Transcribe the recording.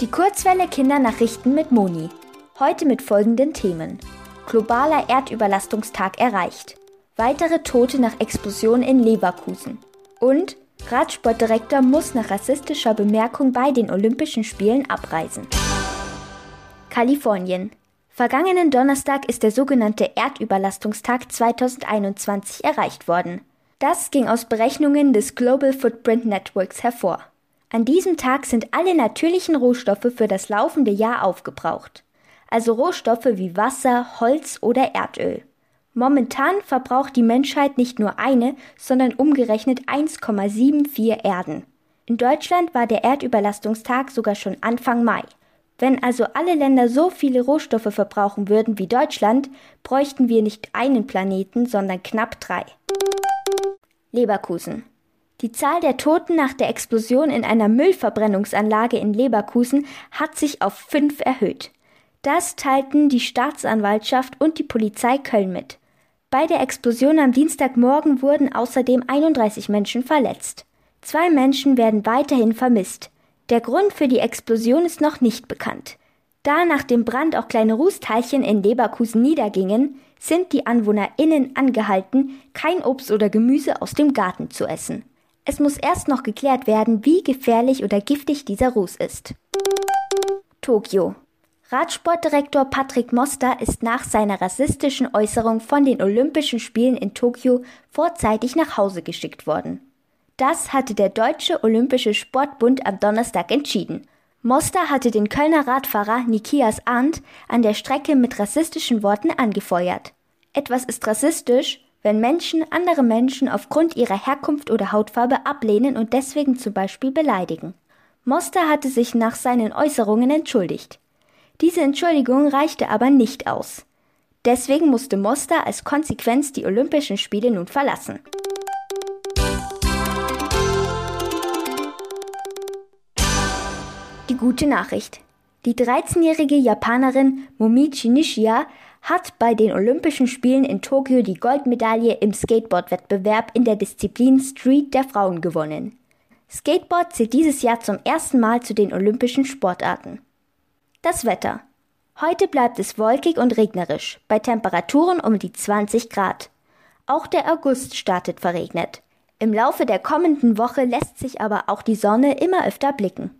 Die Kurzwelle Kindernachrichten mit Moni. Heute mit folgenden Themen. Globaler Erdüberlastungstag erreicht. Weitere Tote nach Explosion in Leverkusen. Und Radsportdirektor muss nach rassistischer Bemerkung bei den Olympischen Spielen abreisen. Kalifornien. Vergangenen Donnerstag ist der sogenannte Erdüberlastungstag 2021 erreicht worden. Das ging aus Berechnungen des Global Footprint Networks hervor. An diesem Tag sind alle natürlichen Rohstoffe für das laufende Jahr aufgebraucht, also Rohstoffe wie Wasser, Holz oder Erdöl. Momentan verbraucht die Menschheit nicht nur eine, sondern umgerechnet 1,74 Erden. In Deutschland war der Erdüberlastungstag sogar schon Anfang Mai. Wenn also alle Länder so viele Rohstoffe verbrauchen würden wie Deutschland, bräuchten wir nicht einen Planeten, sondern knapp drei. Leverkusen. Die Zahl der Toten nach der Explosion in einer Müllverbrennungsanlage in Leverkusen hat sich auf fünf erhöht. Das teilten die Staatsanwaltschaft und die Polizei Köln mit. Bei der Explosion am Dienstagmorgen wurden außerdem 31 Menschen verletzt. Zwei Menschen werden weiterhin vermisst. Der Grund für die Explosion ist noch nicht bekannt. Da nach dem Brand auch kleine Rußteilchen in Leverkusen niedergingen, sind die AnwohnerInnen angehalten, kein Obst oder Gemüse aus dem Garten zu essen. Es muss erst noch geklärt werden, wie gefährlich oder giftig dieser Ruß ist. Tokio. Radsportdirektor Patrick Moster ist nach seiner rassistischen Äußerung von den Olympischen Spielen in Tokio vorzeitig nach Hause geschickt worden. Das hatte der Deutsche Olympische Sportbund am Donnerstag entschieden. Moster hatte den Kölner Radfahrer Nikias Arndt an der Strecke mit rassistischen Worten angefeuert. Etwas ist rassistisch, wenn Menschen andere Menschen aufgrund ihrer Herkunft oder Hautfarbe ablehnen und deswegen zum Beispiel beleidigen. Moster hatte sich nach seinen Äußerungen entschuldigt. Diese Entschuldigung reichte aber nicht aus. Deswegen musste Moster als Konsequenz die Olympischen Spiele nun verlassen. Die gute Nachricht. Die 13-jährige Japanerin Momichi Nishia hat bei den Olympischen Spielen in Tokio die Goldmedaille im Skateboard-Wettbewerb in der Disziplin Street der Frauen gewonnen. Skateboard zählt dieses Jahr zum ersten Mal zu den olympischen Sportarten. Das Wetter. Heute bleibt es wolkig und regnerisch, bei Temperaturen um die 20 Grad. Auch der August startet verregnet. Im Laufe der kommenden Woche lässt sich aber auch die Sonne immer öfter blicken.